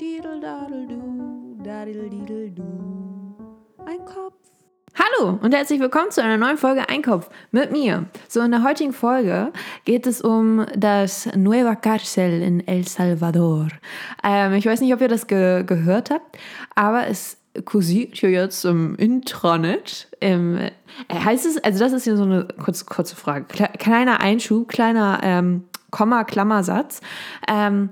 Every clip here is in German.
Didel, dadel, du, dadel, didel, du. Ein Kopf. Hallo und herzlich willkommen zu einer neuen Folge Einkopf mit mir. So, in der heutigen Folge geht es um das Nueva Cárcel in El Salvador. Ähm, ich weiß nicht, ob ihr das ge gehört habt, aber es kursiert hier jetzt im Intranet. Ähm, heißt es, also das ist hier so eine kurze, kurze Frage. Kleiner Einschub, kleiner ähm, Komma-Klammersatz. Ähm,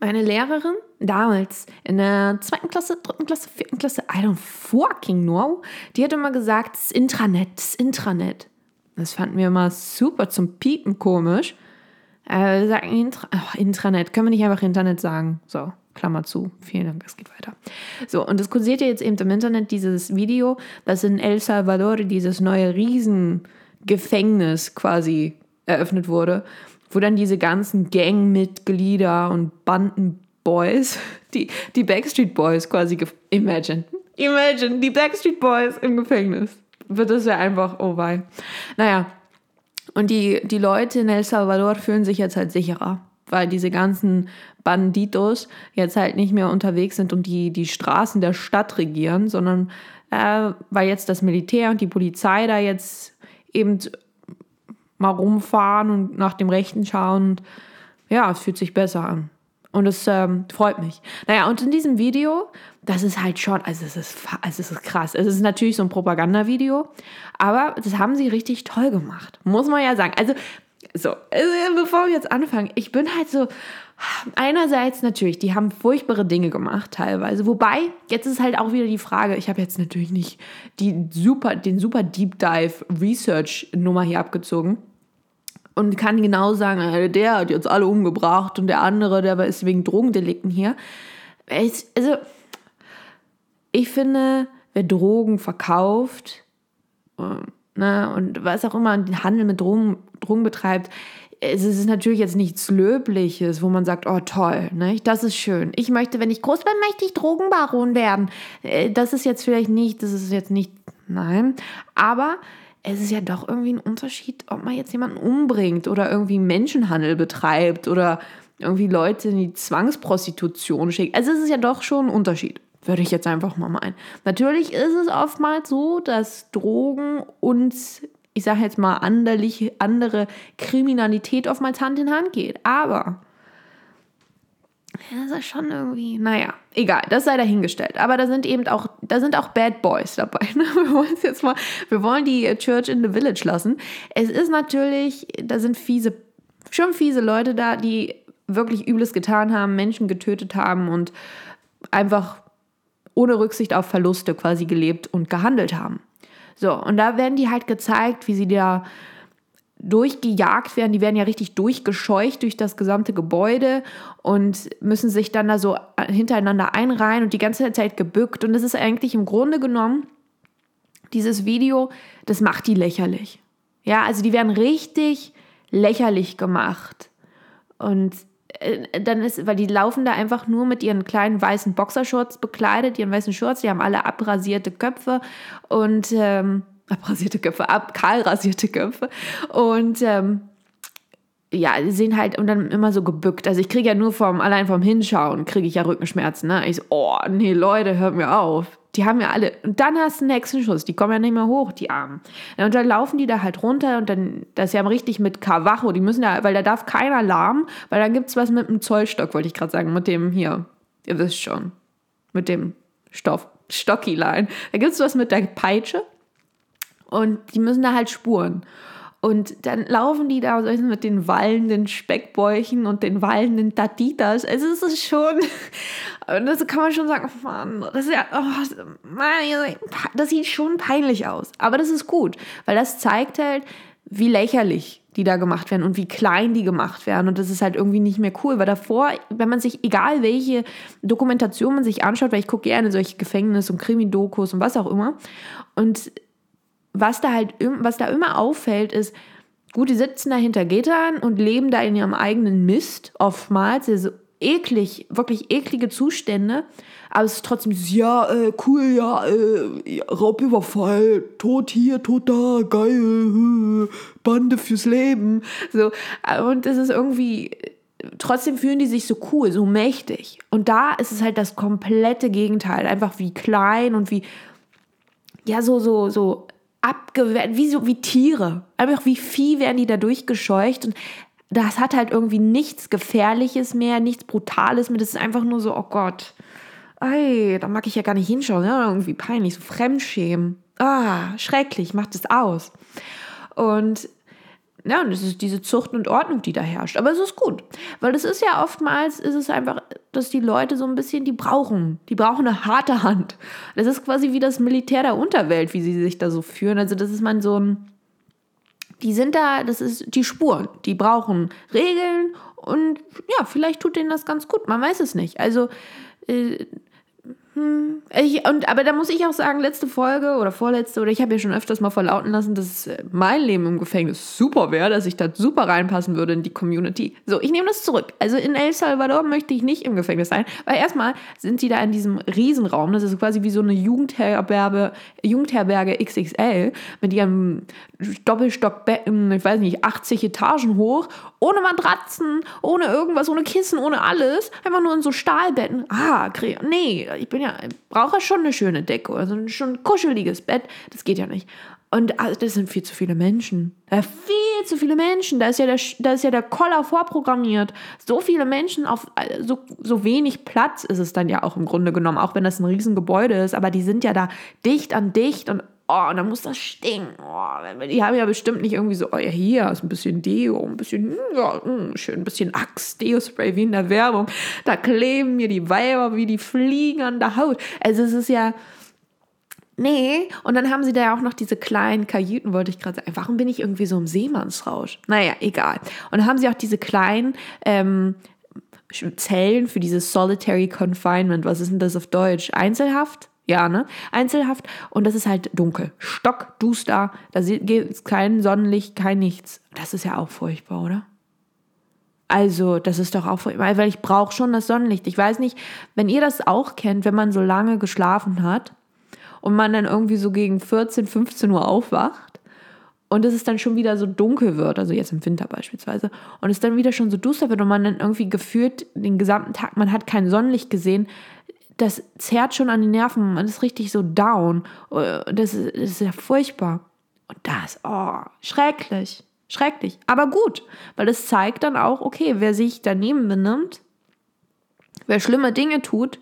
meine Lehrerin damals in der zweiten Klasse, dritten Klasse, vierten Klasse, I don't fucking know, die hat immer gesagt, das Intranet, das Intranet. Das fanden wir immer super zum Piepen komisch. Äh, wir sagen Intra oh, Intranet, können wir nicht einfach Internet sagen? So, Klammer zu. Vielen Dank, es geht weiter. So, und es kursiert jetzt eben im Internet dieses Video, dass in El Salvador dieses neue Riesengefängnis quasi eröffnet wurde wo dann diese ganzen Gangmitglieder und Bandenboys, die, die Backstreet Boys quasi, imagine, imagine, die Backstreet Boys im Gefängnis. Wird das ja einfach, oh wei. Naja, und die, die Leute in El Salvador fühlen sich jetzt halt sicherer, weil diese ganzen Banditos jetzt halt nicht mehr unterwegs sind und die, die Straßen der Stadt regieren, sondern äh, weil jetzt das Militär und die Polizei da jetzt eben mal rumfahren und nach dem Rechten schauen. Und ja, es fühlt sich besser an. Und es ähm, freut mich. Naja, und in diesem Video, das ist halt schon, also es ist, also es ist krass. Es ist natürlich so ein Propagandavideo, aber das haben sie richtig toll gemacht. Muss man ja sagen. Also, so, also, bevor wir jetzt anfangen, ich bin halt so, einerseits natürlich, die haben furchtbare Dinge gemacht teilweise. Wobei, jetzt ist halt auch wieder die Frage, ich habe jetzt natürlich nicht die super, den super Deep Dive Research Nummer hier abgezogen und kann genau sagen, äh, der hat jetzt alle umgebracht und der andere, der ist wegen Drogendelikten hier. Also, ich finde, wer Drogen verkauft äh, ne, und was auch immer den Handel mit Drogen, Drogen betreibt, es ist natürlich jetzt nichts Löbliches, wo man sagt, oh toll, ne? das ist schön. Ich möchte, wenn ich groß bin, möchte ich Drogenbaron werden. Äh, das ist jetzt vielleicht nicht, das ist jetzt nicht, nein. Aber es ist ja doch irgendwie ein Unterschied, ob man jetzt jemanden umbringt oder irgendwie Menschenhandel betreibt oder irgendwie Leute in die Zwangsprostitution schickt. Also es ist ja doch schon ein Unterschied, würde ich jetzt einfach mal meinen. Natürlich ist es oftmals so, dass Drogen und ich sage jetzt mal andere Kriminalität oftmals Hand in Hand geht. Aber das ist schon irgendwie, naja, egal, das sei dahingestellt. Aber da sind eben auch, da sind auch Bad Boys dabei. Ne? Wir wollen jetzt mal, wir wollen die Church in the Village lassen. Es ist natürlich, da sind fiese, schon fiese Leute da, die wirklich Übles getan haben, Menschen getötet haben und einfach ohne Rücksicht auf Verluste quasi gelebt und gehandelt haben. So, und da werden die halt gezeigt, wie sie da durchgejagt werden. Die werden ja richtig durchgescheucht durch das gesamte Gebäude und müssen sich dann da so hintereinander einreihen und die ganze Zeit gebückt. Und das ist eigentlich im Grunde genommen, dieses Video, das macht die lächerlich. Ja, also die werden richtig lächerlich gemacht. Und äh, dann ist, weil die laufen da einfach nur mit ihren kleinen weißen Boxershorts bekleidet, ihren weißen Shorts, die haben alle abrasierte Köpfe und ähm, abrasierte Köpfe, ab, kahl rasierte Köpfe. Und ähm, ja, die sehen halt und dann immer so gebückt. Also ich kriege ja nur vom, allein vom Hinschauen, kriege ich ja Rückenschmerzen. Ne? Ich so, oh nee, Leute, hört mir auf. Die haben ja alle. Und dann hast du einen Hexenschuss, die kommen ja nicht mehr hoch, die Armen. Und dann laufen die da halt runter und dann, das ist ja richtig mit Kavacho, die müssen ja, weil da darf keiner Alarm, weil dann gibt es was mit dem Zollstock, wollte ich gerade sagen, mit dem hier, ihr wisst schon, mit dem Stoff, Stockilein. Da gibt es was mit der Peitsche und die müssen da halt spuren. Und dann laufen die da mit den wallenden Speckbäuchen und den wallenden Tatitas. Also es ist schon, das kann man schon sagen, oh Mann, das, ja, oh, das sieht schon peinlich aus. Aber das ist gut, weil das zeigt halt, wie lächerlich die da gemacht werden und wie klein die gemacht werden. Und das ist halt irgendwie nicht mehr cool, weil davor, wenn man sich, egal welche Dokumentation man sich anschaut, weil ich gucke gerne solche Gefängnis- und Krimi-Dokus und was auch immer, und was da halt, was da immer auffällt, ist, gut, die sitzen da hinter Gittern und leben da in ihrem eigenen Mist, oftmals, also eklig, wirklich eklige Zustände, aber es ist trotzdem so, ja, äh, cool, ja, äh, Raubüberfall, tot hier, tot da, geil, äh, Bande fürs Leben, so, und es ist irgendwie, trotzdem fühlen die sich so cool, so mächtig. Und da ist es halt das komplette Gegenteil. Einfach wie klein und wie, ja, so, so, so abgewehrt, wie so, wie Tiere. Einfach wie Vieh werden die da durchgescheucht und das hat halt irgendwie nichts Gefährliches mehr, nichts Brutales mehr. Das ist einfach nur so, oh Gott, ey, da mag ich ja gar nicht hinschauen. Ja, irgendwie peinlich, so Fremdschämen. Ah, schrecklich, macht es aus. Und ja, und es ist diese Zucht und Ordnung, die da herrscht. Aber es ist gut, weil es ist ja oftmals, ist es einfach, dass die Leute so ein bisschen, die brauchen, die brauchen eine harte Hand. Das ist quasi wie das Militär der Unterwelt, wie sie sich da so führen. Also das ist man so ein, die sind da, das ist die Spuren, die brauchen Regeln und ja, vielleicht tut denen das ganz gut, man weiß es nicht. Also äh, hm, ich, und, aber da muss ich auch sagen, letzte Folge oder vorletzte, oder ich habe ja schon öfters mal verlauten lassen, dass äh, mein Leben im Gefängnis super wäre, dass ich da super reinpassen würde in die Community. So, ich nehme das zurück. Also in El Salvador möchte ich nicht im Gefängnis sein, weil erstmal sind sie da in diesem Riesenraum, das ist quasi wie so eine Jugendherberge, Jugendherberge XXL mit ihrem Doppelstockbetten, ich weiß nicht, 80 Etagen hoch, ohne Matratzen, ohne irgendwas, ohne Kissen, ohne alles, einfach nur in so Stahlbetten. Ah, nee, ich bin ja, brauche schon eine schöne Decke, also schon ein kuscheliges Bett. Das geht ja nicht. Und also, das sind viel zu viele Menschen. Da viel zu viele Menschen. Da ist ja der, da ist ja der Koller vorprogrammiert. So viele Menschen auf so, so wenig Platz ist es dann ja auch im Grunde genommen, auch wenn das ein Riesengebäude ist. Aber die sind ja da dicht an dicht und oh, und dann muss das stinken. Oh, die haben ja bestimmt nicht irgendwie so, oh ja, hier ist ein bisschen Deo, ein bisschen, hm, ja, hm, schön, ein bisschen Axe, Deo-Spray wie in der Werbung. Da kleben mir die Weiber wie die Fliegen an der Haut. Also es ist ja, nee. Und dann haben sie da ja auch noch diese kleinen Kajüten, wollte ich gerade sagen. Warum bin ich irgendwie so im Seemannsrausch? Naja, egal. Und dann haben sie auch diese kleinen, ähm, Zellen für dieses Solitary Confinement. Was ist denn das auf Deutsch? Einzelhaft? Ja, ne? Einzelhaft. Und das ist halt dunkel. Stockduster. Da geht kein Sonnenlicht, kein nichts. Das ist ja auch furchtbar, oder? Also, das ist doch auch furchtbar, weil ich brauche schon das Sonnenlicht. Ich weiß nicht, wenn ihr das auch kennt, wenn man so lange geschlafen hat und man dann irgendwie so gegen 14, 15 Uhr aufwacht und es ist dann schon wieder so dunkel wird, also jetzt im Winter beispielsweise, und es dann wieder schon so duster wird und man dann irgendwie gefühlt den gesamten Tag, man hat kein Sonnenlicht gesehen, das zerrt schon an die Nerven, man ist richtig so down. Das ist, das ist ja furchtbar. Und das, oh, schrecklich, schrecklich. Aber gut, weil es zeigt dann auch, okay, wer sich daneben benimmt, wer schlimme Dinge tut,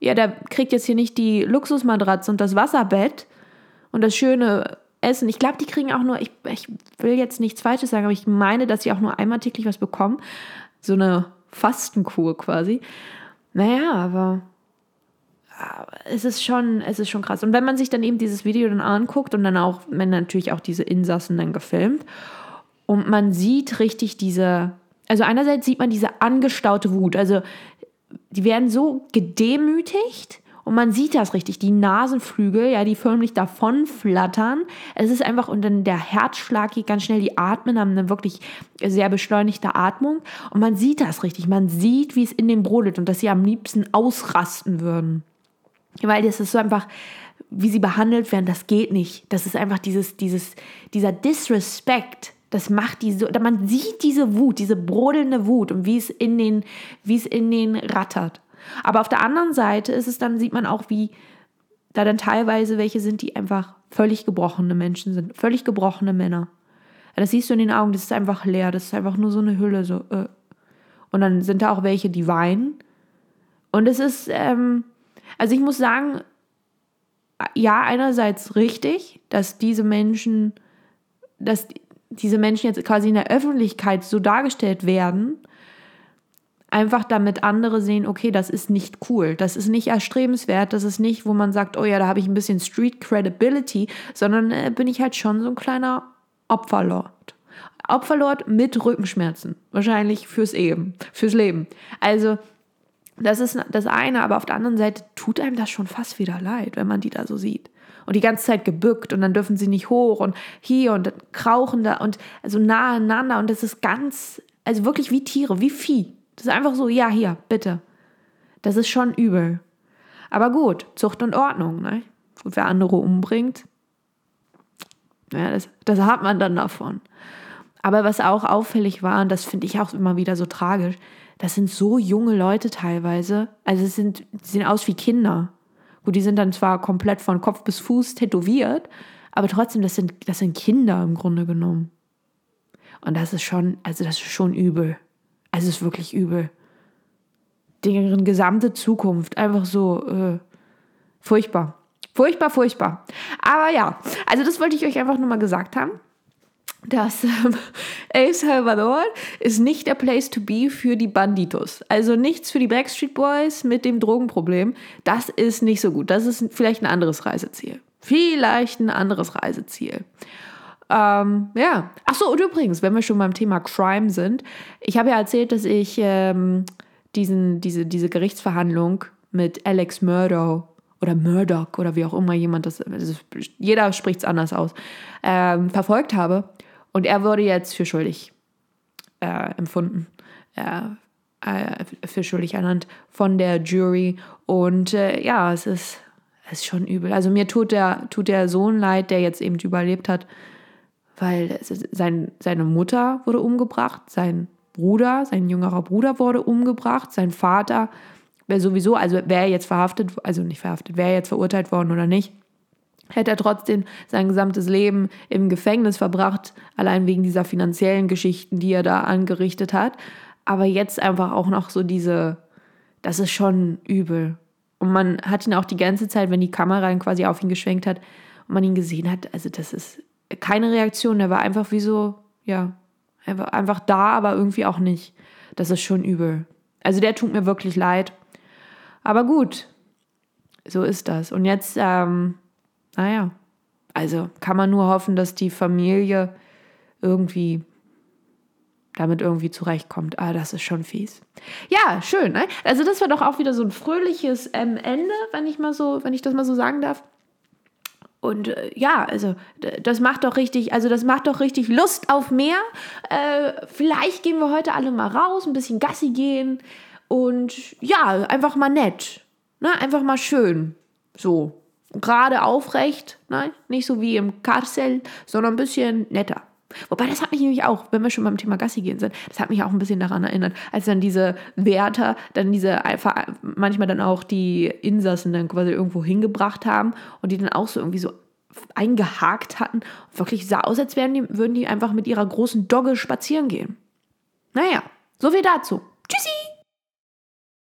ja, der kriegt jetzt hier nicht die Luxusmatratze und das Wasserbett und das schöne Essen. Ich glaube, die kriegen auch nur, ich, ich will jetzt nichts Falsches sagen, aber ich meine, dass sie auch nur einmal täglich was bekommen. So eine Fastenkur quasi. Naja, aber es ist schon, es ist schon krass. Und wenn man sich dann eben dieses Video dann anguckt und dann auch, wenn natürlich auch diese Insassen dann gefilmt und man sieht richtig diese, also einerseits sieht man diese angestaute Wut, also die werden so gedemütigt und man sieht das richtig, die Nasenflügel, ja, die förmlich davon flattern. Es ist einfach, und dann der Herzschlag geht ganz schnell, die atmen, haben eine wirklich sehr beschleunigte Atmung. Und man sieht das richtig, man sieht, wie es in dem brodelt und dass sie am liebsten ausrasten würden. Weil das ist so einfach, wie sie behandelt werden, das geht nicht. Das ist einfach dieses, dieses, dieser Disrespect. Das macht die so, man sieht diese Wut, diese brodelnde Wut und wie es in den, wie es in den rattert. Aber auf der anderen Seite ist es dann, sieht man auch, wie da dann teilweise welche sind, die einfach völlig gebrochene Menschen sind, völlig gebrochene Männer. Das siehst du in den Augen, das ist einfach leer, das ist einfach nur so eine Hülle. So, äh. Und dann sind da auch welche, die weinen. Und es ist, ähm, also ich muss sagen, ja, einerseits richtig, dass diese Menschen, dass diese Menschen jetzt quasi in der Öffentlichkeit so dargestellt werden, einfach damit andere sehen, okay, das ist nicht cool, das ist nicht erstrebenswert, das ist nicht, wo man sagt, oh ja, da habe ich ein bisschen Street Credibility, sondern äh, bin ich halt schon so ein kleiner Opferlord. Opferlord mit Rückenschmerzen, wahrscheinlich fürs Leben, fürs Leben. Also das ist das eine, aber auf der anderen Seite tut einem das schon fast wieder leid, wenn man die da so sieht. Und die ganze Zeit gebückt und dann dürfen sie nicht hoch und hier und krauchen da und also nah aneinander und das ist ganz, also wirklich wie Tiere, wie Vieh. Das ist einfach so, ja, hier, bitte. Das ist schon übel. Aber gut, Zucht und Ordnung, ne? Und wer andere umbringt, ja, das, das hat man dann davon. Aber was auch auffällig war, und das finde ich auch immer wieder so tragisch, das sind so junge Leute teilweise. Also es sind, die sehen aus wie Kinder. Gut, die sind dann zwar komplett von Kopf bis Fuß tätowiert, aber trotzdem, das sind, das sind Kinder im Grunde genommen. Und das ist schon, also das ist schon übel. Also es ist wirklich übel. Deren gesamte Zukunft einfach so äh, furchtbar. Furchtbar, furchtbar. Aber ja, also das wollte ich euch einfach nur mal gesagt haben dass El Salvador ist nicht der Place to be für die Banditos. Also nichts für die Backstreet Boys mit dem Drogenproblem. Das ist nicht so gut. Das ist vielleicht ein anderes Reiseziel. Vielleicht ein anderes Reiseziel. Ähm, ja. Achso, und übrigens, wenn wir schon beim Thema Crime sind, ich habe ja erzählt, dass ich ähm, diesen, diese, diese Gerichtsverhandlung mit Alex Murdoch oder Murdoch oder wie auch immer jemand das, das jeder spricht es anders aus, ähm, verfolgt habe. Und er wurde jetzt für schuldig äh, empfunden, äh, äh, für schuldig ernannt von der Jury. Und äh, ja, es ist, es ist schon übel. Also mir tut der, tut der Sohn leid, der jetzt eben überlebt hat, weil sein, seine Mutter wurde umgebracht, sein Bruder, sein jüngerer Bruder wurde umgebracht, sein Vater wäre sowieso, also wäre er jetzt verhaftet, also nicht verhaftet, wäre er jetzt verurteilt worden oder nicht, hätte er trotzdem sein gesamtes Leben im Gefängnis verbracht, allein wegen dieser finanziellen Geschichten, die er da angerichtet hat. Aber jetzt einfach auch noch so diese, das ist schon übel. Und man hat ihn auch die ganze Zeit, wenn die Kamera quasi auf ihn geschwenkt hat und man ihn gesehen hat, also das ist keine Reaktion, der war einfach wie so, ja, er einfach da, aber irgendwie auch nicht. Das ist schon übel. Also der tut mir wirklich leid. Aber gut, so ist das. Und jetzt ähm, naja, also kann man nur hoffen, dass die Familie irgendwie damit irgendwie zurechtkommt. Ah, das ist schon fies. Ja, schön. Ne? Also das war doch auch wieder so ein fröhliches ähm, Ende, wenn ich mal so, wenn ich das mal so sagen darf. Und äh, ja, also das macht doch richtig, also das macht doch richtig Lust auf mehr. Äh, vielleicht gehen wir heute alle mal raus, ein bisschen Gassi gehen und ja, einfach mal nett, ne? einfach mal schön, so gerade aufrecht, nein, nicht so wie im Karsell, sondern ein bisschen netter. Wobei, das hat mich nämlich auch, wenn wir schon beim Thema Gassi gehen sind, das hat mich auch ein bisschen daran erinnert, als dann diese Wärter dann diese manchmal dann auch die Insassen dann quasi irgendwo hingebracht haben und die dann auch so irgendwie so eingehakt hatten. Wirklich sah aus, als wären die, würden die einfach mit ihrer großen Dogge spazieren gehen. Naja, so viel dazu. Tschüssi!